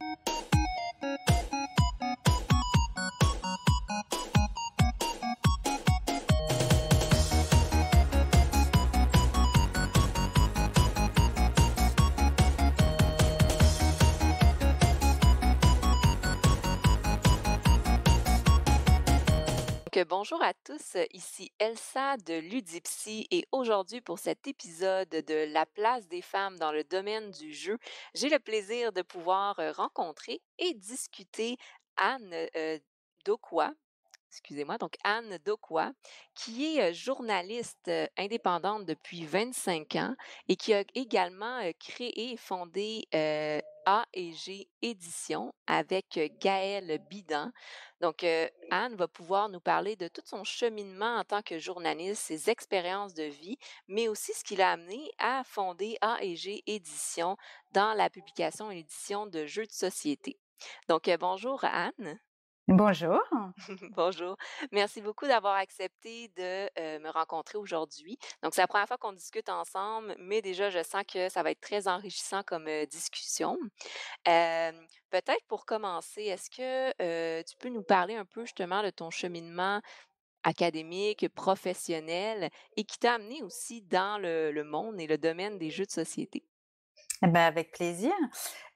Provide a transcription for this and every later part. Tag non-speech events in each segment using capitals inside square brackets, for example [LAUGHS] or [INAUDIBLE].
Música bonjour à tous, ici Elsa de Ludipsy et aujourd'hui pour cet épisode de La place des femmes dans le domaine du jeu, j'ai le plaisir de pouvoir euh, rencontrer et discuter Anne euh, excusez-moi, donc Anne Dokwa, qui est journaliste indépendante depuis 25 ans et qui a également créé et fondé A et G Édition avec Gaëlle Bidan. Donc, Anne va pouvoir nous parler de tout son cheminement en tant que journaliste, ses expériences de vie, mais aussi ce qui l'a amené à fonder A et G Édition dans la publication et l'édition de jeux de société. Donc, bonjour Anne. Bonjour. [LAUGHS] Bonjour. Merci beaucoup d'avoir accepté de me rencontrer aujourd'hui. Donc, c'est la première fois qu'on discute ensemble, mais déjà, je sens que ça va être très enrichissant comme discussion. Peut-être pour commencer, est-ce que tu peux nous parler un peu justement de ton cheminement académique, professionnel et qui t'a amené aussi dans le monde et le domaine des jeux de société? Eh ben, avec plaisir.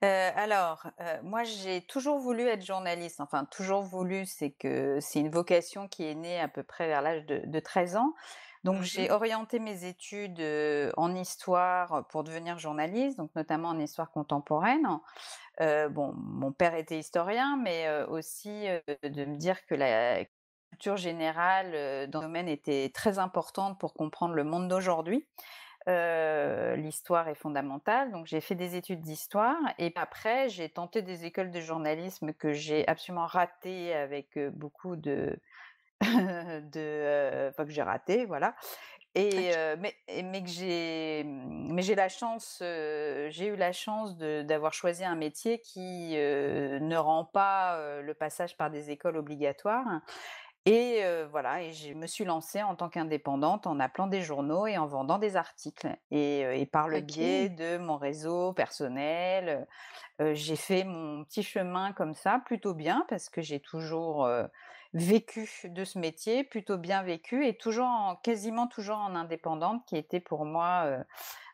alors, moi, j'ai toujours voulu être journaliste. Enfin, toujours voulu, c'est que c'est une vocation qui est née à peu près vers l'âge de, 13 ans. Donc, j'ai orienté mes études en histoire pour devenir journaliste, donc notamment en histoire contemporaine. bon, mon père était historien, mais aussi de me dire que la culture générale dans le domaine était très importante pour comprendre le monde d'aujourd'hui l'histoire est fondamentale, donc j'ai fait des études d'histoire et après j'ai tenté des écoles de journalisme que j'ai absolument ratées avec beaucoup de, [LAUGHS] de enfin que j'ai raté, voilà. Et mais, mais que j'ai mais j'ai la chance j'ai eu la chance d'avoir choisi un métier qui ne rend pas le passage par des écoles obligatoires et voilà, et je me suis lancée en tant qu'indépendante en appelant des journaux et en vendant des articles. Et, par le biais de mon réseau personnel, j'ai fait mon petit chemin comme ça, plutôt bien, parce que j'ai toujours vécu de ce métier, plutôt bien vécu, et toujours en, quasiment toujours en indépendante, qui était pour moi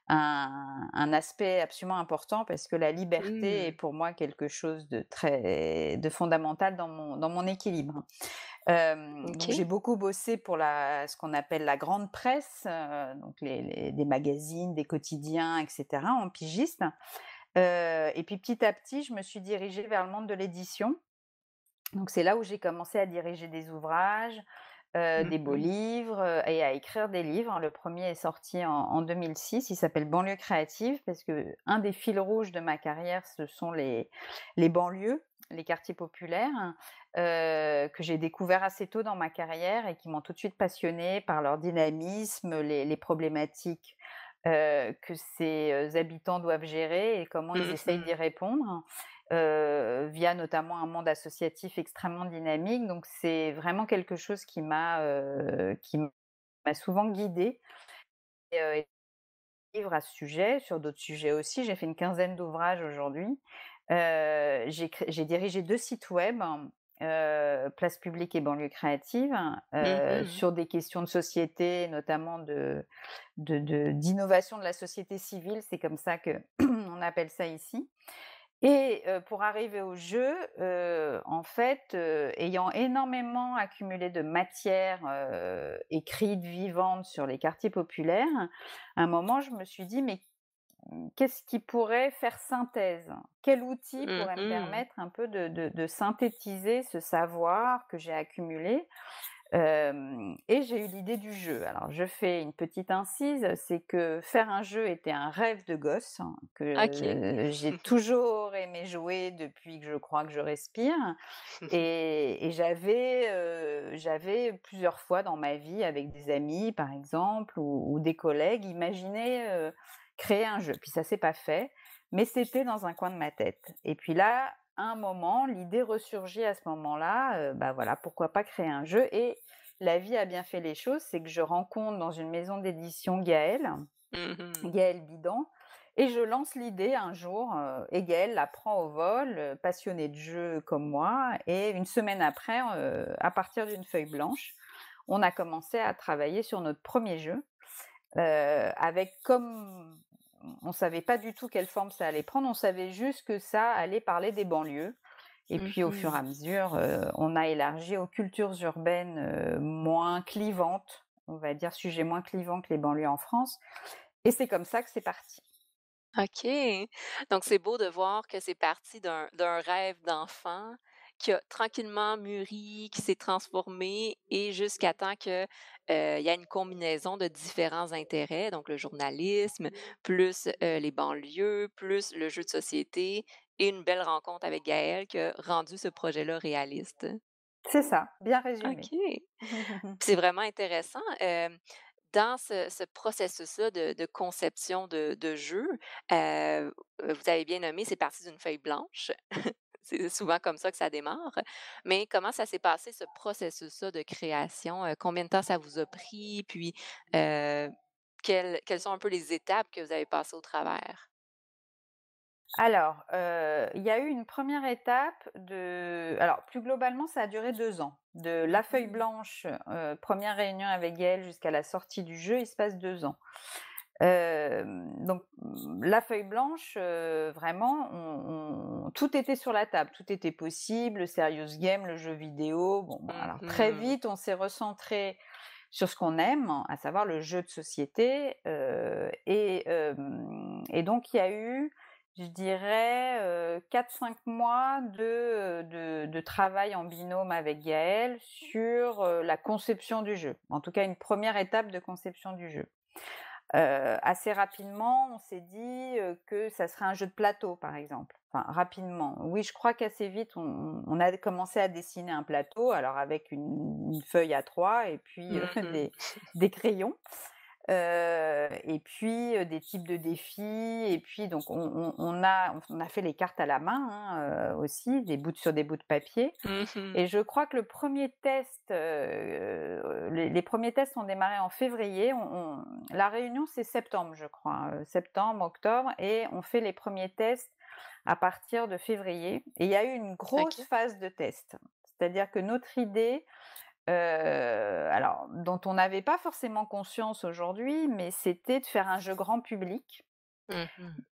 un, aspect absolument important parce que la liberté est mmh. pour moi quelque chose de très de fondamental dans mon, dans mon équilibre. J'ai beaucoup bossé pour la, ce qu'on appelle la grande presse, donc les, des magazines, des quotidiens, etc., en pigiste. et puis petit à petit, je me suis dirigée vers le monde de l'édition. Donc c'est là où j'ai commencé à diriger des ouvrages, Mmh des beaux livres et à écrire des livres. Le premier est sorti en, 2006, il s'appelle Banlieue créative parce que un des fils rouges de ma carrière, ce sont les, les banlieues, les quartiers populaires que j'ai découvert assez tôt dans ma carrière et qui m'ont tout de suite passionnée par leur dynamisme, les, problématiques que ces habitants doivent gérer et comment ils mmh essayent d'y répondre via notamment un monde associatif extrêmement dynamique. Donc c'est vraiment quelque chose qui m'a qui m'a souvent guidée. Et, livre à ce sujet, sur d'autres sujets aussi. J'ai fait une quinzaine d'ouvrages aujourd'hui. J'ai dirigé deux sites web. Place publique et banlieue créative, mmh sur des questions de société, notamment de d'innovation de, de, la société civile, c'est comme ça que [CLEARS THROAT] on appelle ça ici. Et pour arriver au jeu, en fait, ayant énormément accumulé de matière écrite, vivante sur les quartiers populaires, à un moment, je me suis dit, mais qu'est-ce qui pourrait faire synthèse? Quel outil pourrait me mmh permettre un peu de synthétiser ce savoir que j'ai accumulé? Et j'ai eu l'idée du jeu. Alors, je fais une petite incise, c'est que faire un jeu était un rêve de gosse, hein, que j'ai [LAUGHS] toujours aimé jouer depuis que je crois que je respire. [LAUGHS] Et, j'avais, j'avais plusieurs fois dans ma vie, avec des amis par exemple, ou, des collègues, imaginé créer un jeu. Puis ça s'est pas fait, mais c'était dans un coin de ma tête. Et puis là, un moment, l'idée ressurgit à ce moment-là, bah voilà, pourquoi pas créer un jeu? Et la vie a bien fait les choses, c'est que je rencontre dans une maison d'édition Gaël, mmh Gaël Bidan, Et je lance l'idée un jour, euh, Hegel la prend au vol, euh, passionné de jeu comme moi, et une semaine après, euh, à partir d'une feuille blanche, on a commencé à travailler sur notre premier jeu, avec comme on ne savait pas du tout quelle forme ça allait prendre, on savait juste que ça allait parler des banlieues. Et puis au fur et à Mmh mesure, on a élargi aux cultures urbaines moins clivantes, on va dire sujet moins clivant que les banlieues en France. Et c'est comme ça que c'est parti. OK. Donc c'est beau de voir que c'est parti d'un d'un rêve d'enfant qui a tranquillement mûri, qui s'est transformé et jusqu'à temps que, heu, il y a une combinaison de différents intérêts, donc le journalisme, plus, les banlieues, plus le jeu de société et une belle rencontre avec Gaël qui a rendu ce projet-là réaliste. C'est ça, bien résumé. OK. [LAUGHS] C'est vraiment intéressant, dans ce ce processus-là de de conception de de jeu, vous avez bien nommé, c'est parti d'une feuille blanche. C'est souvent comme ça que ça démarre. Mais comment ça s'est passé ce processus-là de création? Heu, combien de temps ça vous a pris? Puis, heu, quelles quelles sont un peu les étapes que vous avez passées au travers? Alors, heu, il y a eu une première étape de alors plus globalement, ça a duré 2 ans. De la feuille Mmh blanche, 1 réunion avec Gaël jusqu'à la sortie du jeu, il se passe 2 ans. Donc mmh, la feuille blanche, vraiment on on tout était sur la table, tout était possible, le serious game, le jeu vidéo. Bon, bon alors très Mmh vite, on s'est recentré sur ce qu'on aime, à savoir le jeu de société, et donc il y a eu, je dirais, heu, 4-5 mois de, de de travail en binôme avec Gaël sur, la conception du jeu. En tout cas, une première étape de conception du jeu. Assez rapidement, on s'est dit, que ça serait un jeu de plateau, par exemple. Enfin, rapidement. Oui, je crois qu'assez vite, on on a commencé à dessiner un plateau, alors avec une une feuille a trois et puis, Mmh [LAUGHS] des des crayons. Et puis, des types de défis et puis donc on on on a on a fait les cartes à la main, hein, aussi, des bouts de sur des bouts de papier Mmh et je crois que le premier test, les les 1 tests ont démarré en février. On la réunion, c'est septembre, je crois, heu, septembre, octobre et on fait les premiers tests à partir de février et il y a eu une grosse phase de test. C'est-à-dire que notre idée, heu, alors dont on n'avait pas forcément conscience aujourd'hui, mais c'était de faire un jeu grand public, Mmh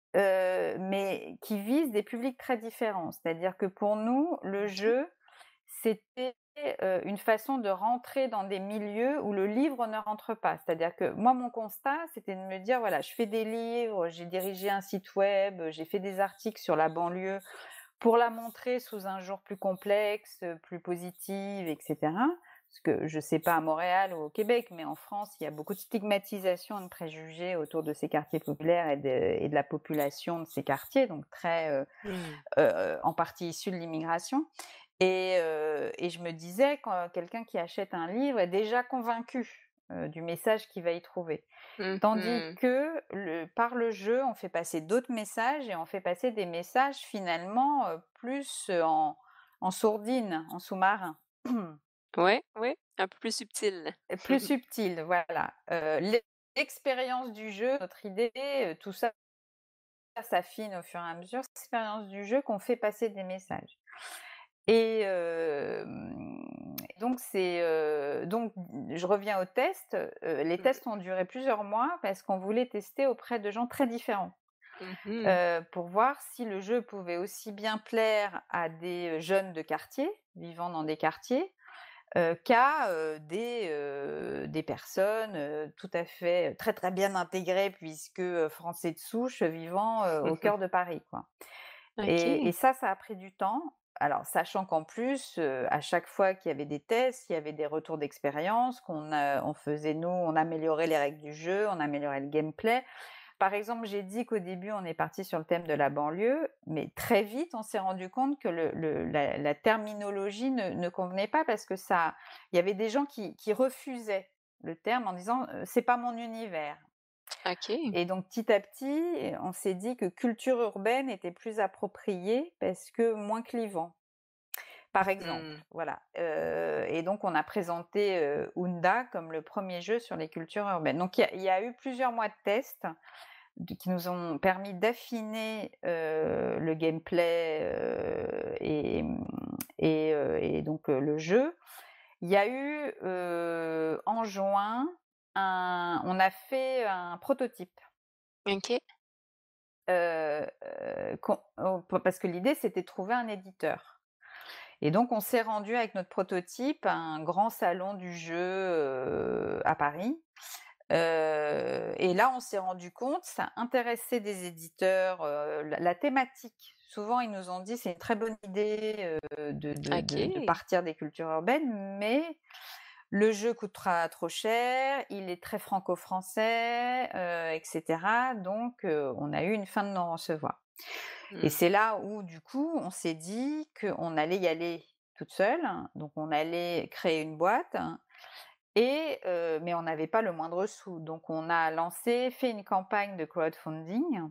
mais qui vise des publics très différents. C'est-à-dire que pour nous, le OK. jeu, c'était, une façon de rentrer dans des milieux où le livre ne rentre pas. C'est-à-dire que moi, mon constat, c'était de me dire: «Voilà, je fais des livres, j'ai dirigé un site web, j'ai fait des articles sur la banlieue pour la montrer sous un jour plus complexe, plus positive et cetera». Parce que je sais pas à Montréal ou au Québec, mais en France, il y a beaucoup de stigmatisation et de préjugés autour de ces quartiers populaires et de et de la population de ces quartiers, donc très, Mmh. heu, en partie issus de l'immigration et heu et je me disais quand quelqu'un qui achète un livre est déjà convaincu, du message qu'il va y trouver. Tandis Mmh que le par le jeu, on fait passer d'autres messages et on fait passer des messages finalement, plus, en sourdine, en sous-marin. [CLEARS THROAT] Ouais, ouais, un peu plus subtil. Plus [LAUGHS] subtil, voilà. L'expérience du jeu, notre idée, tout ça s'affine au fur et à mesure. L'expérience du jeu qu'on fait passer des messages. Et donc c'est, donc je reviens aux tests, les Mmh. tests ont duré plusieurs mois parce qu'on voulait tester auprès de gens très différents, Mmh pour voir si le jeu pouvait aussi bien plaire à des, jeunes de quartier, vivant dans des quartiers, heu, qu'à, heu, des, heu, des personnes, tout à fait, très, très bien intégrées puisque, français de souche, vivant, au [LAUGHS] cœur de Paris, quoi. Et ça, ça a pris du temps. Alors sachant qu'en plus, à chaque fois qu'il y avait des tests, il y avait des retours d'expérience qu'on, on faisait nous, on améliorait les règles du jeu, on améliorait le gameplay. Par exemple, j'ai dit qu'au début, on est parti sur le thème de la banlieue, mais très vite, on s'est rendu compte que le le la la terminologie ne ne convenait pas parce que ça il y avait des gens qui qui refusaient le terme en disant, heu: «C'est pas mon univers». Et donc petit à petit, on s'est dit que culture urbaine était plus approprié parce que moins clivant. Par Mmh. exemple, voilà, heu et donc on a présenté, heu, Unda comme le premier jeu sur les cultures urbaines. Donc il y a il y a eu plusieurs mois de tests qui nous ont permis d'affiner le gameplay et, et, donc le jeu. Il y a eu en juin, un, on a fait un prototype. OK. Oh, parce que l'idée, c'était de trouver un éditeur. Et donc, on s'est rendu avec notre prototype à un grand salon du jeu à Paris. et là, on s'est rendu compte, ça intéressait des éditeurs, la, thématique. Souvent, ils nous ont dit c'est une très bonne idée de, de, partir des cultures urbaines, mais le jeu coûtera trop cher, il est très franco-français, etc. Donc, on a eu une fin de non-recevoir. Et mmh. c'est là où, du coup, on s'est dit qu'on allait y aller toute seule. Donc, on allait créer une boîte. Et, mais on n'avait pas le moindre sou. Donc, on a lancé, fait une campagne de crowdfunding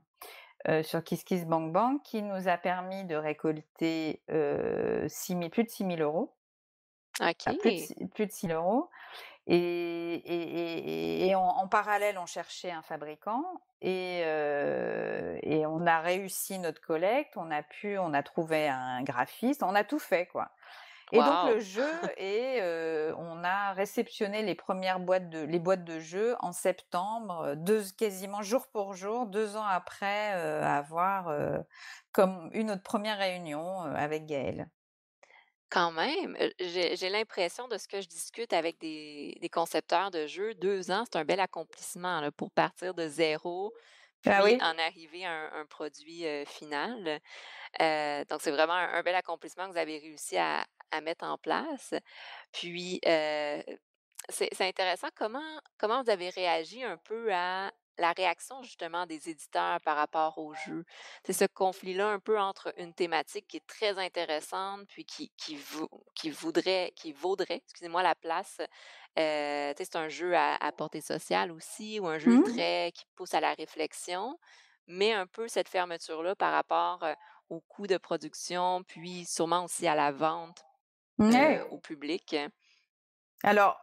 sur KissKissBankBank qui nous a permis de récolter plus de 6 000 euros plus, de, plus, de, 6 euros. Et, et, en, parallèle, on cherchait un fabricant et, et, on a réussi notre collecte. On a pu, on a trouvé un graphiste, on a tout fait quoi. Et donc le jeu [LAUGHS] et on a réceptionné les premières boîtes de les boîtes de jeux en septembre, deux, quasiment jour pour jour, deux ans après avoir comme une autre première réunion avec Gaël. Quand même, j'ai l'impression de ce que je discute avec des, concepteurs de jeux, deux ans, c'est un bel accomplissement pour partir de zéro, ah puis en arriver à un, produit final. donc, c'est vraiment un, bel accomplissement que vous avez réussi à, mettre en place. Puis, c'est intéressant comment, comment vous avez réagi un peu à la réaction justement des éditeurs par rapport au jeu. C'est ce conflit-là un peu entre une thématique qui est très intéressante, puis qui, qui, qui voudrait, qui vaudrait, excusez-moi, la place. Euh, c'est un jeu à, portée sociale aussi, ou un jeu mmh. très qui pousse à la réflexion, mais un peu cette fermeture-là par rapport au coût de production, puis sûrement aussi à la vente au public. Alors,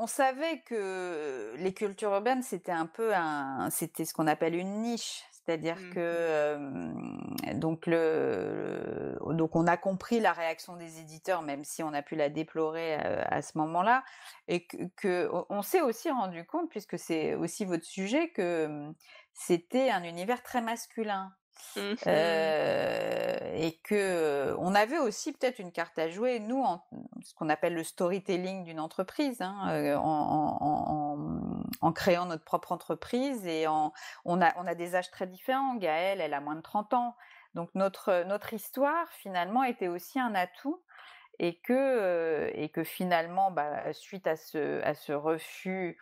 on savait que les cultures urbaines, c'était un peu un, c'était ce qu'on appelle une niche. C'est-à-dire mmh que donc le, donc on a compris la réaction des éditeurs, même si on a pu la déplorer à, ce moment-là, et que, on s'est aussi rendu compte, puisque c'est aussi votre sujet, que c'était un univers très masculin. Mmh et que on avait aussi peut-être une carte à jouer, nous, en, ce qu'on appelle le storytelling d'une entreprise, hein, en, créant notre propre entreprise. Et on, a, on a des âges très différents. Gaëlle, elle a moins de 30 ans. Donc notre, notre histoire, finalement, était aussi un atout. Et que, et que finalement, bah, suite à ce, à ce refus,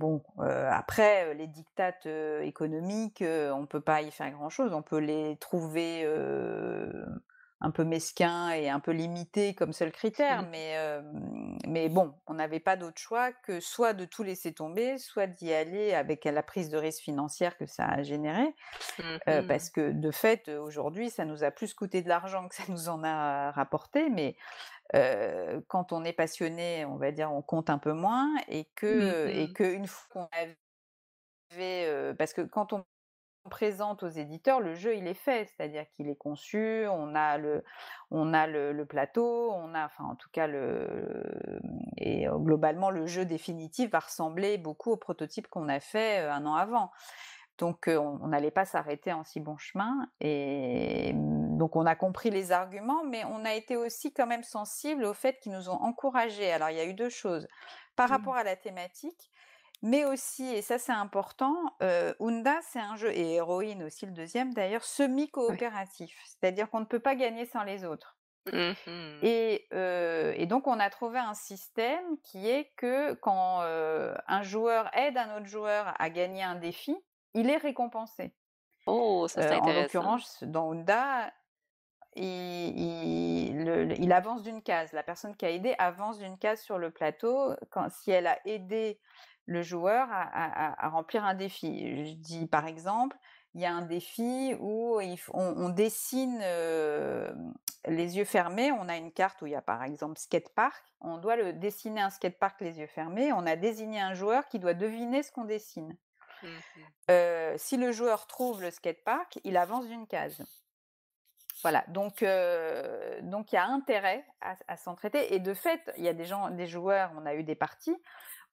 Bon, après, les dictates économiques, on ne peut pas y faire grand-chose. On peut les trouver un peu mesquins et un peu limités comme seul critère, mais, mais bon, on n'avait pas d'autre choix que soit de tout laisser tomber, soit d'y aller avec la prise de risque financière que ça a généré, mmh parce que de fait, aujourd'hui, ça nous a plus coûté de l'argent que ça nous en a rapporté, mais quand on est passionné, on va dire, on compte un peu moins et que mmh et que une fois qu'on avait, parce que quand on présente aux éditeurs, le jeu il est fait, c'est-à-dire qu'il est conçu, on a le, on a le, plateau, on a, enfin en tout cas le, et globalement le jeu définitif va ressembler beaucoup au prototype qu'on a fait un an avant. Donc on n'allait pas s'arrêter en si bon chemin. Et mmh, donc on a compris les arguments, mais on a été aussi quand même sensible au fait qu'ils nous ont encouragés. Alors il y a eu deux choses. Par mmh. rapport à la thématique, mais aussi, et ça c'est important, euh, Unda c'est un jeu, et Héroïne aussi le deuxième d'ailleurs, semi-coopératif. C'est-à-dire qu'on ne peut pas gagner sans les autres. Mmh et, et, donc on a trouvé un système qui est que quand un joueur aide un autre joueur à gagner un défi, il est récompensé. Oh, ça c'est intéressant. En l'occurrence, dans Honda, il, avance d'une case. La personne qui a aidé avance d'une case sur le plateau quand, si elle a aidé le joueur à, remplir un défi. Je dis par exemple, il y a un défi où on, dessine les yeux fermés. On a une carte où il y a par exemple skatepark. On doit le dessiner un skatepark les yeux fermés. On a désigné un joueur qui doit deviner ce qu'on dessine. Mmh si le joueur trouve le skatepark, il avance d'une case. Voilà, donc donc il y a intérêt à, à s'entraider. Et de fait, il y a des gens, des joueurs, on a eu des parties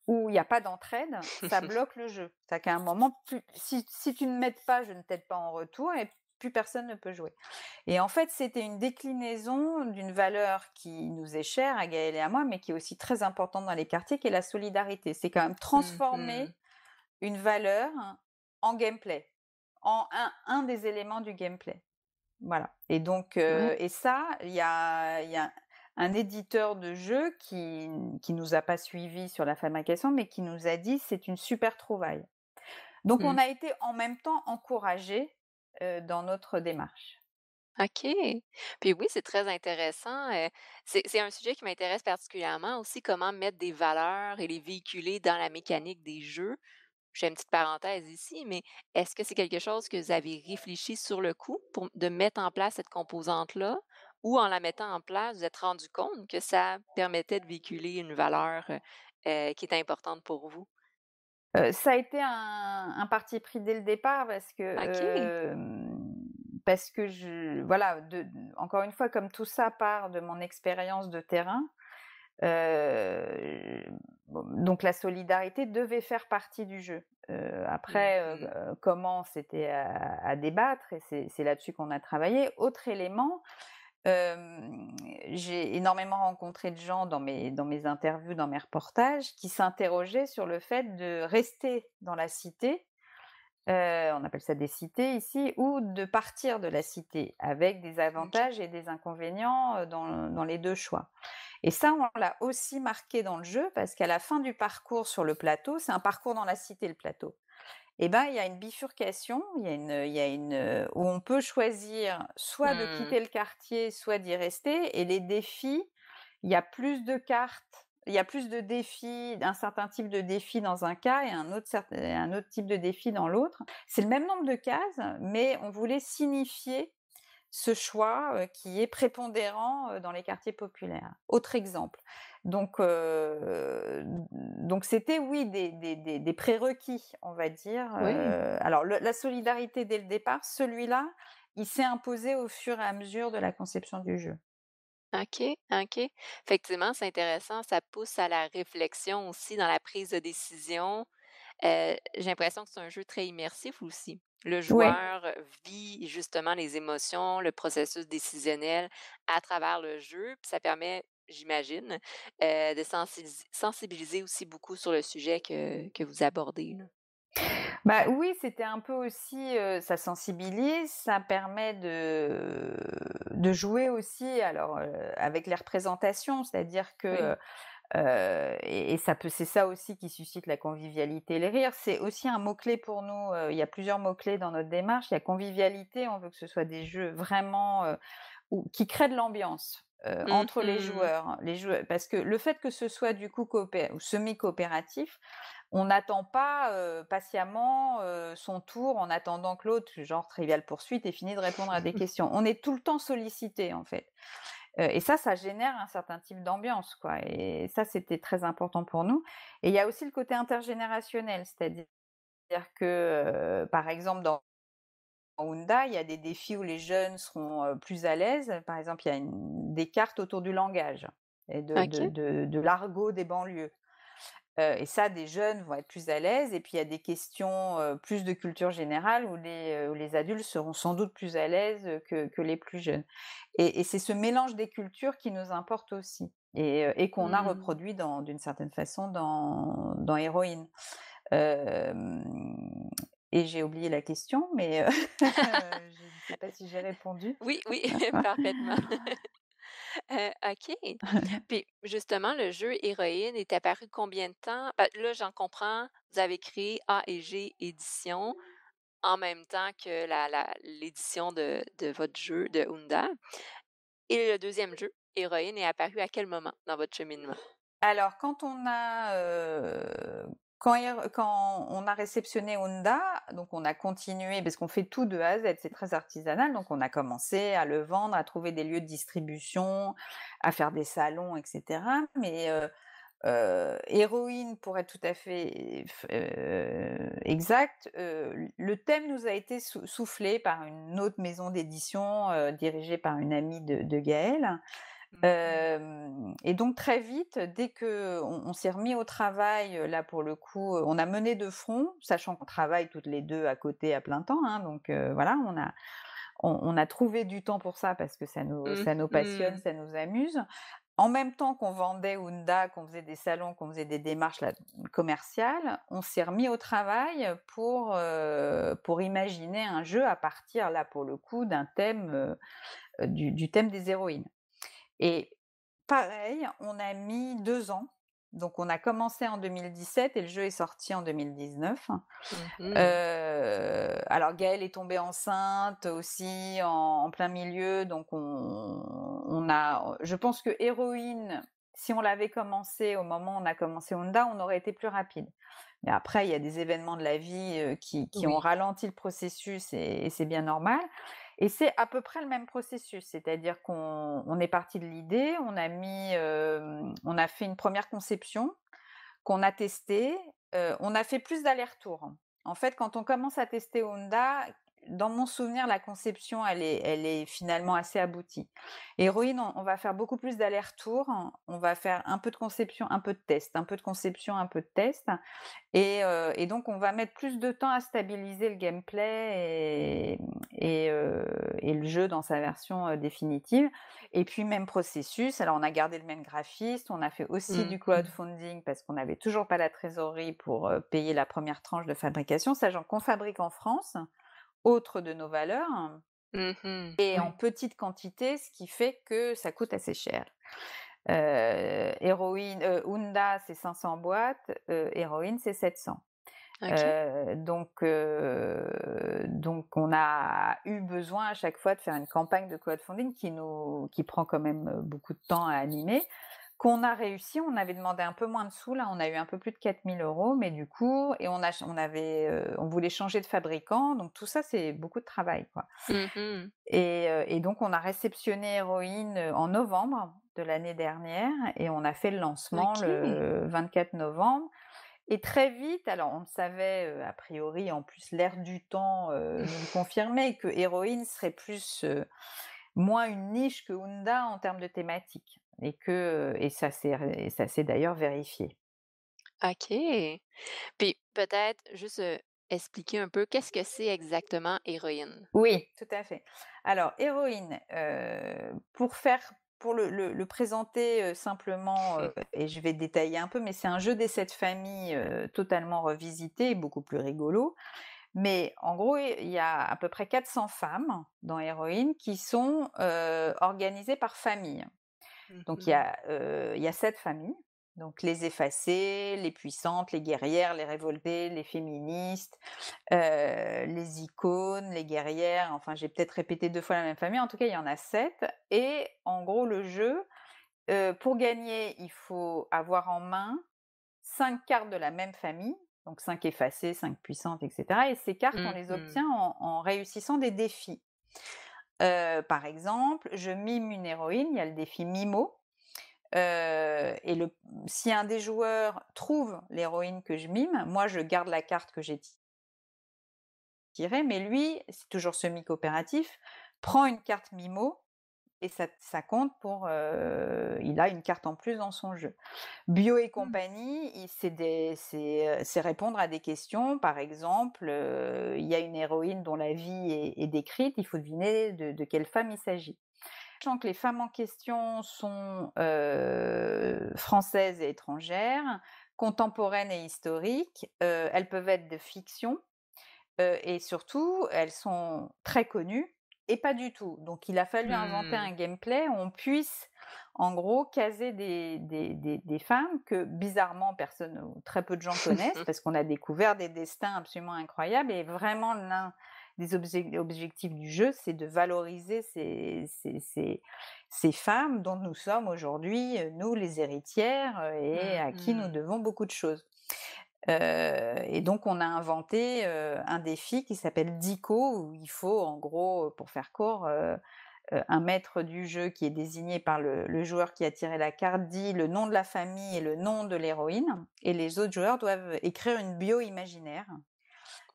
où il n'y a pas d'entraide, ça [LAUGHS] bloque le jeu. C'est qu'à un moment, si, si, tu ne m'aides pas, je ne t'aide pas en retour, et plus personne ne peut jouer. Et en fait, c'était une déclinaison d'une valeur qui nous est chère à Gaël et à moi, mais qui est aussi très importante dans les quartiers, qui est la solidarité. C'est quand même transformer mmh une valeur en gameplay, en un, un des éléments du gameplay. Voilà. Et donc, et ça, il y a, y a un éditeur de jeu qui qui nous a pas suivi sur la fabrication, mais qui nous a dit c'est une super trouvaille. Donc, on mmh. a été en même temps encouragés dans notre démarche. OK. Puis oui, c'est très intéressant. c'est un sujet qui m'intéresse particulièrement aussi, comment mettre des valeurs et les véhiculer dans la mécanique des jeux. J'ai une petite parenthèse ici, mais est-ce que c'est quelque chose que vous avez réfléchi sur le coup pour de mettre en place cette composante-là? Ou en la mettant en place, vous êtes rendu compte que ça permettait de véhiculer une valeur qui est importante pour vous? ça a été un, parti pris dès le départ parce que parce que je voilà encore une fois comme tout ça part de mon expérience de terrain donc la solidarité devait faire partie du jeu. après, mmh comment c'était à, débattre, et c'est là-dessus qu'on a travaillé. Autre élément, j'ai énormément rencontré de gens dans mes, dans mes interviews, dans mes reportages, qui s'interrogeaient sur le fait de rester dans la cité, on appelle ça des cités ici, ou de partir de la cité, avec des avantages et des inconvénients dans, dans les deux choix. Et ça, on l'a aussi marqué dans le jeu, parce qu'à la fin du parcours sur le plateau, c'est un parcours dans la cité, le plateau eh ben, il y a une bifurcation, il y a une, il y a une, où on peut choisir soit de mmh. quitter le quartier, soit d'y rester. Et les défis, il y a plus de cartes, il y a plus de défis, un certain type de défi dans un cas et un autre, un autre type de défi dans l'autre. C'est le même nombre de cases, mais on voulait signifier ce choix qui est prépondérant dans les quartiers populaires. Autre exemple. Donc, donc c'était oui des, des, des, prérequis, on va dire. alors la solidarité dès le départ, celui-là, il s'est imposé au fur et à mesure de la conception du jeu. OK, OK. Effectivement, c'est intéressant. Ça pousse à la réflexion aussi dans la prise de décision. j'ai l'impression que c'est un jeu très immersif aussi. Le joueur vit justement les émotions, le processus décisionnel à travers le jeu, puis ça permet, j'imagine, de sensibiliser, aussi beaucoup sur le sujet que, que vous abordez. Bah oui, c'était un peu aussi, ça sensibilise, ça permet de, de jouer aussi, alors avec les représentations, c'est-à-dire que et, ça peut, c'est ça aussi qui suscite la convivialité et les rires. C'est aussi un mot-clé pour nous. il y a plusieurs mots-clés dans notre démarche. Il y a convivialité, on veut que ce soit des jeux vraiment qui créent de l'ambiance. Mmh, entre les mmh. joueurs, les joueurs, parce que le fait que ce soit du coup ou semi-coopératif, on n'attend pas patiemment son tour en attendant que l'autre, genre trivial poursuite, ait fini de répondre à des [LAUGHS] questions. On est tout le temps sollicité en fait et ça, ça génère un certain type d'ambiance, quoi. Et ça, c'était très important pour nous. Et il y a aussi le côté intergénérationnel, c'est-à-dire que, par exemple, dans Honda, il y a des défis où les jeunes seront plus à l'aise. Par exemple, il y a des cartes autour du langage et de l'argot des banlieues et ça, des jeunes vont être plus à l'aise. Et puis, il y a des questions plus de culture générale où les, les adultes seront sans doute plus à l'aise que, que, les plus jeunes. Et, c'est ce mélange des cultures qui nous importe aussi et, et qu'on a mmh. reproduit d'une certaine façon dans, dans Héroïne. et j'ai oublié la question, mais [LAUGHS] [LAUGHS] je ne sais pas si j'ai répondu. Oui, oui, [LAUGHS] parfaitement. Euh, OK. [LAUGHS] Puis justement, le jeu Héroïne est apparu combien de temps? Ben, là, j'en comprends, vous avez créé A et G Édition en même temps que la, l'édition de, de votre jeu de Honda. Et le deuxième jeu, Héroïne, est apparu à quel moment dans votre cheminement? Alors, quand on a euh, quand, on a réceptionné Honda, donc on a continué, parce qu'on fait tout de A à Z, c'est très artisanal, donc on a commencé à le vendre, à trouver des lieux de distribution, à faire des salons, etc. Mais Heu, héroïne pour être tout à fait f exact, le thème nous a été sou soufflé par une autre maison d'édition, dirigée par une amie de de Gaëlle. Mmh et donc très vite, dès qu'on on s'est remis au travail, là pour le coup, on a mené de front, sachant qu'on travaille toutes les 2 à côté à plein temps, hein, donc voilà, on a on on a trouvé du temps pour ça parce que ça nous Mmh ça nous passionne, mh. ça nous amuse. En même temps qu'on vendait Hounda, qu'on faisait des salons, qu'on faisait des démarches là commerciales, on s'est remis au travail pour, pour imaginer un jeu à partir, là pour le coup, d'un thème, du thème des héroïnes et pareil, on a mis 2 ans. Donc on a commencé en 2017 et le jeu est sorti en 2019. Mmh mh. Heu, alors Gaëlle est tombée enceinte aussi en en plein milieu, donc on on a je pense que Héroïne, si on l'avait commencé au moment où on a commencé Hounda, on aurait été plus rapide. Mais après, il y a des événements de la vie, heu, qui ont ralenti le processus et et c'est bien normal et c'est à peu près le même processus. C'est-à-dire qu'on on est parti de l'idée, on a mis, on a fait une 1re conception qu'on a testée, on a fait plus d'allers-retours. En fait, quand on commence à tester Hounda, dans mon souvenir, la conception, elle est elle est finalement assez aboutie. Héroïne, on on va faire beaucoup plus d'allers-retours, on va faire un peu de conception, un peu de test, un peu de conception, un peu de test. Et et donc on va mettre plus de temps à stabiliser le gameplay et et le jeu dans sa version, heu, définitive. Et puis même processus. Alors on a gardé le même graphiste, on a fait aussi Mmh. du crowdfunding parce qu'on avait toujours pas la trésorerie pour, payer la 1re tranche de fabrication, sachant qu'on fabrique en France, autre de nos valeurs Mmh mh. et en petite quantité, ce qui fait que ça coûte assez cher. Heu, Héroïne heu, Hounda, c'est 500 boîtes, heu, Héroïne, c'est 700. OK. Heu, donc donc on a eu besoin à chaque fois de faire une campagne de crowdfunding qui nous qui prend quand même beaucoup de temps à animer, qu'on a réussi. On avait demandé un peu moins de sous, là, on a eu un peu plus de 4 000 €, mais du coup et on a ch on avait, heu, on voulait changer de fabricant, donc tout ça, c'est beaucoup de travail, quoi Mmh mh. et donc on a réceptionné Héroïne, heu, en novembre de l'année dernière et on a fait le lancement OK. le 24 novembre et très vite, alors on le savait, a priori, en plus l'air du temps, nous [LAUGHS] confirmait que Héroïne serait plus, moins une niche que Hounda en termes de thématique et que et ça s'est ça s'est d'ailleurs vérifié. OK. Puis peut-être juste, expliquer un peu qu'est-ce que c'est exactement Héroïne? Oui, tout à fait. Alors Héroïne, pour faire pour le le le présenter, simplement, et je vais détailler un peu, mais c'est un jeu des 7 familles, totalement revisité beaucoup plus rigolo. Mais en gros, il y a à peu près 400 femmes dans Héroïne qui sont, organisées par famille. Mmh Donc il y mh. a, heu, il y a 7 familles, donc les effacées, les puissantes, les guerrières, les révoltées, les féministes, les icônes, les guerrières, enfin j'ai peut-être répété 2 fois la même famille, en tout cas il y en a 7 et en gros le jeu, pour gagner, il faut avoir en main 5 cartes de la même famille, donc 5 effacées, 5 puissantes et cetera. Et ces cartes, on Mmh les obtient en en réussissant des défis. Par exemple, je mime une héroïne, il y a le défi Mimo, et le si un des joueurs trouve l'héroïne que je mime, moi je garde la carte que j'ai ti tirée, mais lui, c'est toujours semi-coopératif, prend une carte Mimo et ça ça compte pour, il a une carte en plus dans son jeu. Bio et Mmh. compagnie, c'est répondre à des questions, par exemple, il y a une héroïne dont la vie est est décrite, il faut deviner de de quelle femme il s'agit. Sachant que les femmes en question sont, françaises et étrangères, contemporaines et historiques, elles peuvent être de fiction, et surtout elles sont très connues et pas du tout. Donc il a fallu inventer Mmh. un gameplay où on puisse, en gros, caser des des des des femmes que bizarrement personne ou très peu de gens connaissent [LAUGHS] parce qu'on a découvert des destins absolument incroyables et vraiment l'un des obje objectifs du jeu, c'est de valoriser ces ces ces ces femmes dont nous sommes aujourd'hui, heu, nous les héritières, heu et Mmh à qui nous mh. devons beaucoup de choses. Heu et donc on a inventé, heu, un défi qui s'appelle Dico où il faut en gros, pour faire court, heu un maître du jeu qui est désigné par le, joueur qui a tiré la carte dit le nom de la famille et le nom de l'héroïne, et les autres joueurs doivent écrire une bio imaginaire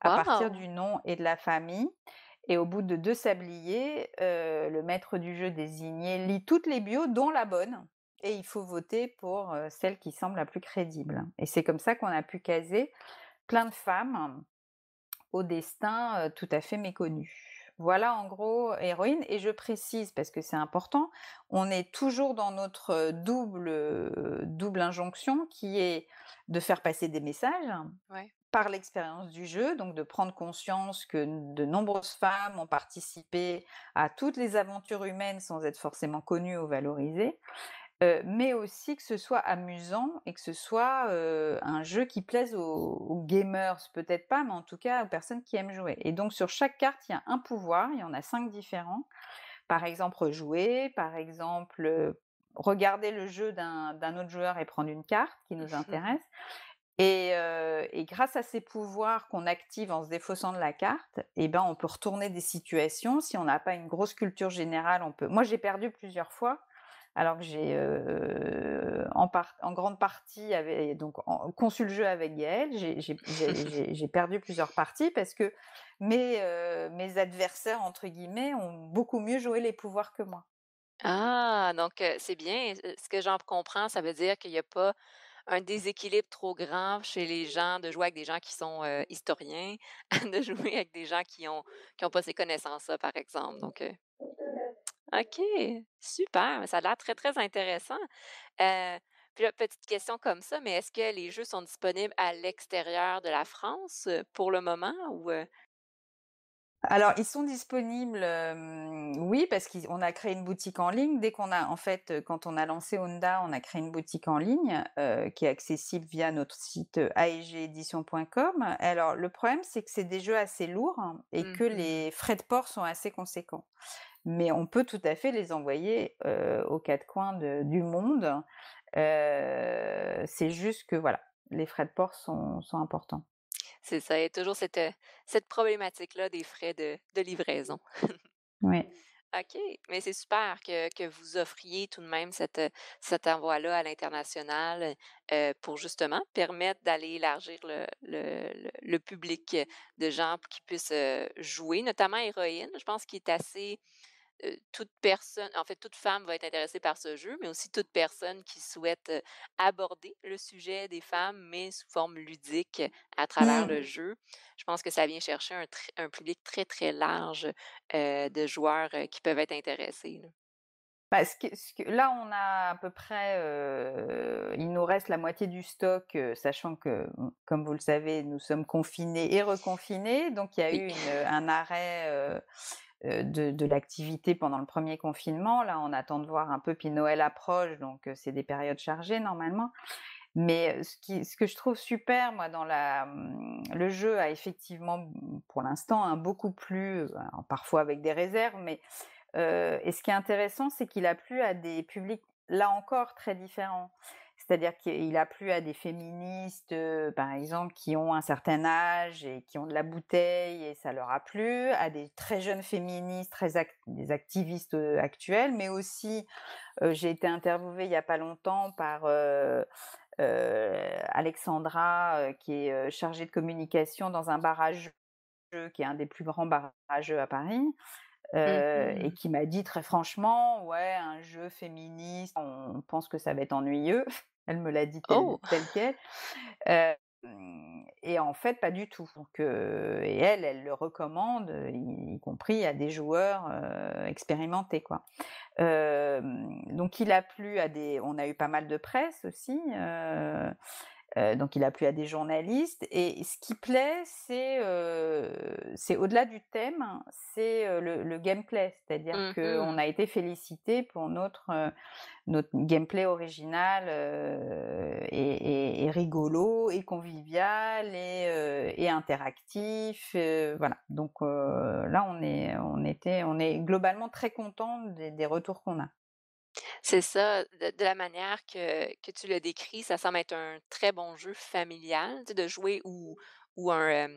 à partir du nom et de la famille. Et au bout de deux sabliers, le maître du jeu désigné lit toutes les bios, dont la bonne, et il faut voter pour celle qui semble la plus crédible. Et c'est comme ça qu'on a pu caser plein de femmes au destin tout à fait méconnu. Voilà en gros héroïne. Et je précise, parce que c'est important, on est toujours dans notre double, double injonction qui est de faire passer des messages par l'expérience du jeu, donc de prendre conscience que de nombreuses femmes ont participé à toutes les aventures humaines sans être forcément connues ou valorisées mais aussi que ce soit amusant et que ce soit un jeu qui plaise aux, gamers, peut-être pas, mais en tout cas aux personnes qui aiment jouer. Et donc sur chaque carte, il y a un pouvoir, il y en a cinq différents. Par exemple, jouer, par exemple, regarder le jeu d'un autre joueur et prendre une carte qui nous intéresse. Et, grâce à ces pouvoirs qu'on active en se défaussant de la carte, eh ben, on peut retourner des situations. Si on n'a pas une grosse culture générale, on peut. Moi, j'ai perdu plusieurs fois alors que j'ai en, en, grande partie avec, donc conçu le jeu avec Gaël, [LAUGHS] j'ai perdu plusieurs parties parce que mes, mes adversaires entre guillemets ont beaucoup mieux joué les pouvoirs que moi. Ah, donc c'est bien. Ce que j'en comprends, ça veut dire qu'il n'y a pas un déséquilibre trop grand chez les gens de jouer avec des gens qui sont historiens, [LAUGHS] de jouer avec des gens qui n'ont qui ont pas ces connaissances-là, par exemple. Donc, OK, super, ça a l'air très, très intéressant. Heu, puis là, petite question comme ça, mais est-ce que les jeux sont disponibles à l'extérieur de la France, pour le moment ou, Alors, ils sont disponibles, oui, parce qu'on a créé une boutique en ligne. Dès qu'on a en fait, quand on a lancé Honda, on a créé une boutique en ligne, qui est accessible via notre site, aegedition.com. Alors, le problème, c'est que c'est des jeux assez lourds et que mmh les frais de port sont assez conséquents mais on peut tout à fait les envoyer aux quatre coins du monde. c'est juste que voilà, les frais de port sont, importants. C'est ça, il y a toujours cette, cette problématique-là des frais de, livraison. [LAUGHS] oui. OK, mais c'est super que, vous offriez tout de même cette, cet envoi-là à l'international pour justement permettre d'aller élargir le, le, public de gens qui puissent jouer, notamment Héroïne. Je pense qu'il est assez toute personne, en fait, toute femme va être intéressée par ce jeu, mais aussi toute personne qui souhaite aborder le sujet des femmes, mais sous forme ludique à travers le mmh. jeu. Je pense que ça vient chercher un, public très, très large de joueurs qui peuvent être intéressés. Là. Que, là, on a à peu près, il nous reste la moitié du stock, sachant que, comme vous le savez, nous sommes confinés et reconfinés. Donc, il y a eu un arrêt de, l'activité pendant le premier confinement. Là, on attend de voir un peu, puis Noël approche, donc c'est des périodes chargées normalement. Mais ce, qui, ce que je trouve super, moi, dans la, mmh, le jeu a effectivement, pour l'instant, un beaucoup plus, parfois avec des réserves, mais et ce qui est intéressant, c'est qu'il a plu à des publics, là encore, très différents. C'est-à-dire qu'il a plu à des féministes, par exemple, qui ont un certain âge et qui ont de la bouteille et ça leur a plu, à des très jeunes féministes, très des activistes actuels, mais aussi, j'ai été interviewée il n'y a pas longtemps par Alexandra, qui est chargée de communication dans un barrage qui est un des plus grands barrages à Paris. Mmh et qui m'a dit très franchement, ouais, un jeu féministe, on pense que ça va être ennuyeux. Elle me l'a dit tel, oh! quel. et en fait, pas du tout. Donc, et elle, elle le recommande, y, compris à des joueurs expérimentés, quoi. donc, il a plu à des. On a eu pas mal de presse aussi donc il a plu à des journalistes. Et ce qui plaît, c'est c'est au-delà du thème, c'est le, gameplay. C'est-à-dire mmh qu'on a été félicité pour notre, notre gameplay original et, rigolo et convivial et, et interactif. voilà. Donc là, on est, on, était, on est globalement très content des retours qu'on a. C'est ça, de, la manière que, que tu le décris, ça semble être un très bon jeu familial, de jouer ou, ou un,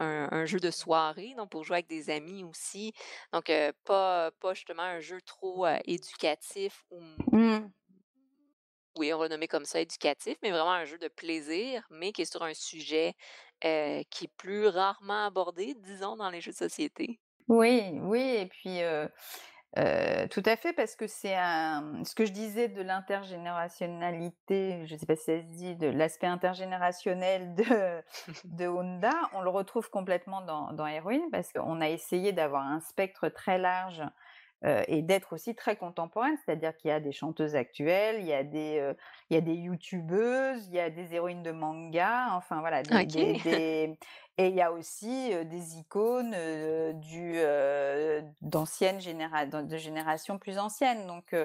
un un jeu de soirée, donc pour jouer avec des amis aussi. Donc, pas pas justement un jeu trop, éducatif ou mmh oui, on va nommer comme ça éducatif, mais vraiment un jeu de plaisir, mais qui est sur un sujet, qui est plus rarement abordé, disons, dans les jeux de société. Oui, oui et puis, tout à fait parce que c'est un mmh, ce que je disais de l'intergénérationnalité, je sais pas si ça se dit, de l'aspect intergénérationnel de de Honda, on le retrouve complètement dans dans Héroïne parce qu'on a essayé d'avoir un spectre très large, et d'être aussi très contemporaine. C'est-à-dire qu'il y a des chanteuses actuelles, il y a des, il y a des youtubeuses, il y a des héroïnes de manga, enfin voilà, des des OK. des et il y a aussi, des icônes, du, heu, d'anciennes généra de générations plus anciennes. Donc,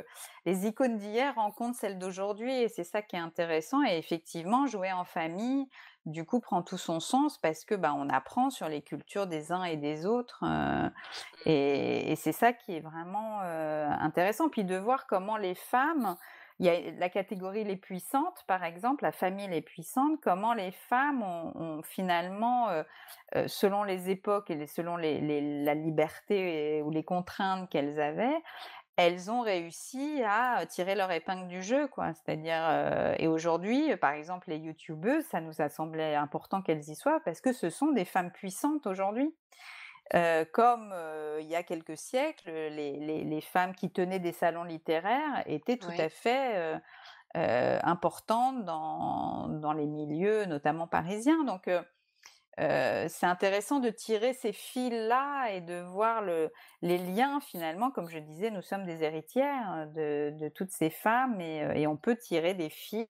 les icônes d'hier rencontrent celles d'aujourd'hui et c'est ça qui est intéressant et effectivement, jouer en famille, du coup, prend tout son sens parce que, bah, on apprend sur les cultures des uns et des autres, Mmh et et c'est ça qui est vraiment, intéressant. Puis de voir comment les femmes il y a la catégorie les puissantes, par exemple, la famille les puissantes, comment les femmes ont finalement, heu heu, selon les époques et selon la liberté ou les contraintes qu'elles avaient, elles ont réussi à tirer leur épingle du jeu, quoi. C'est-à-dire, et aujourd'hui, par exemple, les youtubeuses, ça nous a semblé important qu'elles y soient parce que ce sont des femmes puissantes aujourd'hui. Comme, il y a quelques siècles, les les les femmes qui tenaient des salons littéraires étaient tout Oui. à fait, importantes dans dans les milieux, notamment parisiens. Donc, c'est intéressant de tirer ces fils-là et de voir le les liens finalement, comme je disais, nous sommes des héritières de de toutes ces femmes et on peut tirer des fils,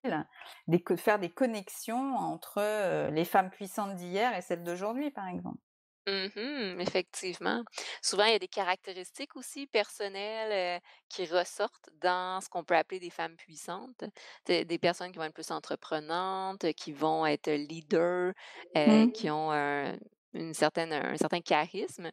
des faire des connexions entre, les femmes puissantes d'hier et celles d'aujourd'hui, par exemple. Mmh mh, effectivement. Souvent, il y a des caractéristiques aussi personnelles, qui ressortent dans ce qu'on peut appeler des femmes puissantes. Des des personnes qui vont être plus entreprenantes, qui vont être leaders, Mmh. qui ont un une certaine un certain charisme.